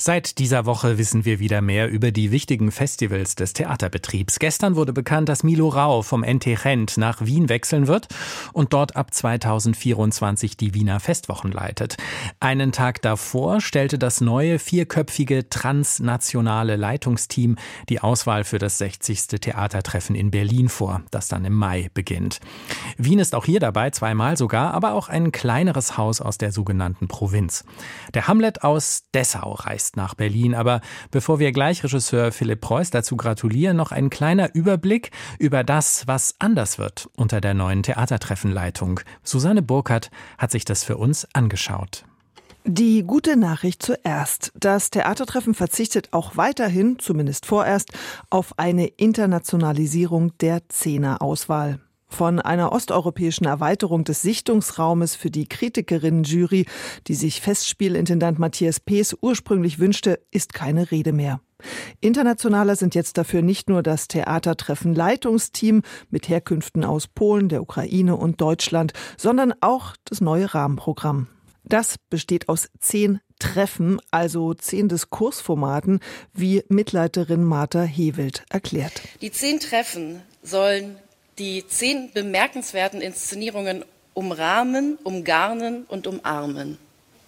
Seit dieser Woche wissen wir wieder mehr über die wichtigen Festivals des Theaterbetriebs. Gestern wurde bekannt, dass Milo Rau vom NT Rent nach Wien wechseln wird und dort ab 2024 die Wiener Festwochen leitet. Einen Tag davor stellte das neue vierköpfige transnationale Leitungsteam die Auswahl für das 60. Theatertreffen in Berlin vor, das dann im Mai beginnt. Wien ist auch hier dabei, zweimal sogar, aber auch ein kleineres Haus aus der sogenannten Provinz. Der Hamlet aus Dessau reist reist nach Berlin. Aber bevor wir gleich Regisseur Philipp Preuß dazu gratulieren, noch ein kleiner Überblick über das, was anders wird unter der neuen Theatertreffenleitung. Susanne Burkhardt hat sich das für uns angeschaut. Die gute Nachricht zuerst. Das Theatertreffen verzichtet auch weiterhin, zumindest vorerst, auf eine Internationalisierung der Zehnerauswahl. Von einer osteuropäischen Erweiterung des Sichtungsraumes für die Kritikerinnen-Jury, die sich Festspielintendant Matthias Pees ursprünglich wünschte, ist keine Rede mehr. Internationaler sind jetzt dafür nicht nur das Theatertreffen Leitungsteam mit Herkünften aus Polen, der Ukraine und Deutschland, sondern auch das neue Rahmenprogramm. Das besteht aus zehn Treffen, also zehn Diskursformaten, wie Mitleiterin Martha Hewelt erklärt. Die zehn Treffen sollen die zehn bemerkenswerten Inszenierungen umrahmen, umgarnen und umarmen.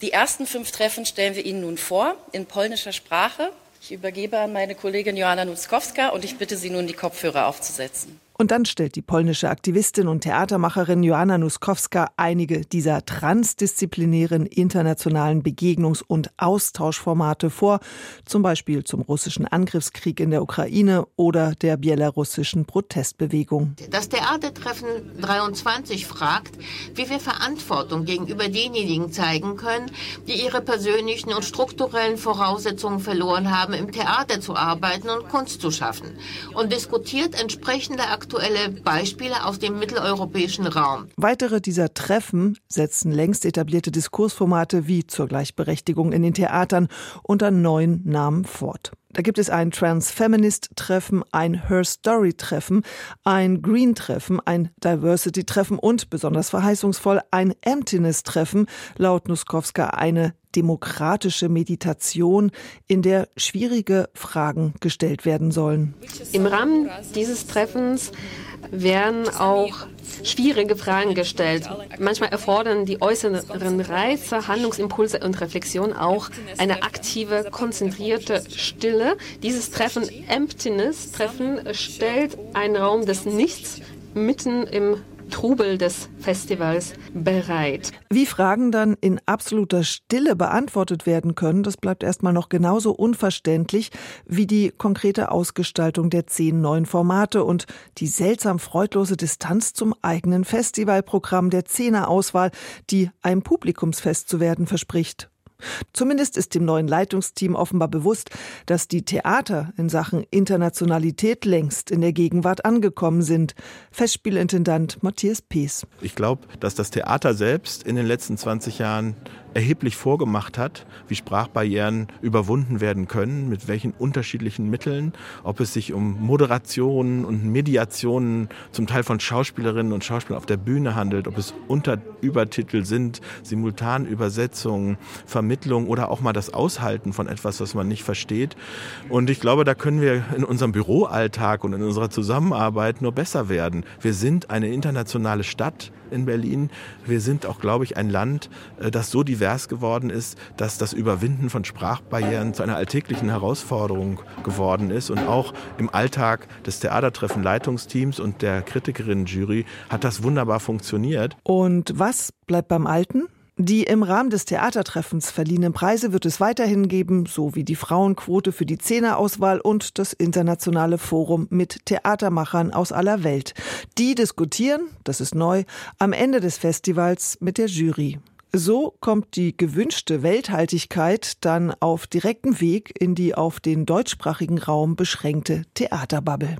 Die ersten fünf Treffen stellen wir Ihnen nun vor in polnischer Sprache. Ich übergebe an meine Kollegin Joanna Nutzkowska und ich bitte Sie nun, die Kopfhörer aufzusetzen. Und dann stellt die polnische Aktivistin und Theatermacherin Joanna Nuskowska einige dieser transdisziplinären internationalen Begegnungs- und Austauschformate vor, zum Beispiel zum russischen Angriffskrieg in der Ukraine oder der belarussischen Protestbewegung. Das Theatertreffen 23 fragt, wie wir Verantwortung gegenüber denjenigen zeigen können, die ihre persönlichen und strukturellen Voraussetzungen verloren haben, im Theater zu arbeiten und Kunst zu schaffen und diskutiert entsprechende Aktionen aktuelle Beispiele aus dem mitteleuropäischen Raum. Weitere dieser Treffen setzen längst etablierte Diskursformate wie zur Gleichberechtigung in den Theatern unter neuen Namen fort. Da gibt es ein Trans-Feminist-Treffen, ein Her Story-Treffen, ein Green-Treffen, ein Diversity-Treffen und besonders verheißungsvoll ein Emptiness-Treffen, laut Nuskowska eine demokratische Meditation, in der schwierige Fragen gestellt werden sollen. Im Rahmen dieses Treffens werden auch schwierige Fragen gestellt. Manchmal erfordern die äußeren Reize, Handlungsimpulse und Reflexion auch eine aktive, konzentrierte Stille. Dieses Treffen, Emptiness-Treffen, stellt einen Raum des Nichts mitten im Trubel des Festivals bereit. Wie Fragen dann in absoluter Stille beantwortet werden können, das bleibt erstmal noch genauso unverständlich wie die konkrete Ausgestaltung der zehn neuen Formate und die seltsam freudlose Distanz zum eigenen Festivalprogramm der Zehnerauswahl, die einem Publikumsfest zu werden verspricht. Zumindest ist dem neuen Leitungsteam offenbar bewusst, dass die Theater in Sachen Internationalität längst in der Gegenwart angekommen sind. Festspielintendant Matthias Pees. Ich glaube, dass das Theater selbst in den letzten 20 Jahren erheblich vorgemacht hat, wie Sprachbarrieren überwunden werden können, mit welchen unterschiedlichen Mitteln, ob es sich um Moderationen und Mediationen zum Teil von Schauspielerinnen und Schauspielern auf der Bühne handelt, ob es Unterübertitel sind, Simultanübersetzungen, Vermittlung oder auch mal das Aushalten von etwas, was man nicht versteht. Und ich glaube, da können wir in unserem Büroalltag und in unserer Zusammenarbeit nur besser werden. Wir sind eine internationale Stadt in Berlin. Wir sind auch, glaube ich, ein Land, äh, das so divers geworden ist, dass das Überwinden von Sprachbarrieren zu einer alltäglichen Herausforderung geworden ist. Und auch im Alltag des Theatertreffen Leitungsteams und der Kritikerinnen-Jury hat das wunderbar funktioniert. Und was bleibt beim Alten? Die im Rahmen des Theatertreffens verliehenen Preise wird es weiterhin geben, so wie die Frauenquote für die Zehnerauswahl und das internationale Forum mit Theatermachern aus aller Welt. Die diskutieren, das ist neu, am Ende des Festivals mit der Jury. So kommt die gewünschte Welthaltigkeit dann auf direktem Weg in die auf den deutschsprachigen Raum beschränkte Theaterbubble.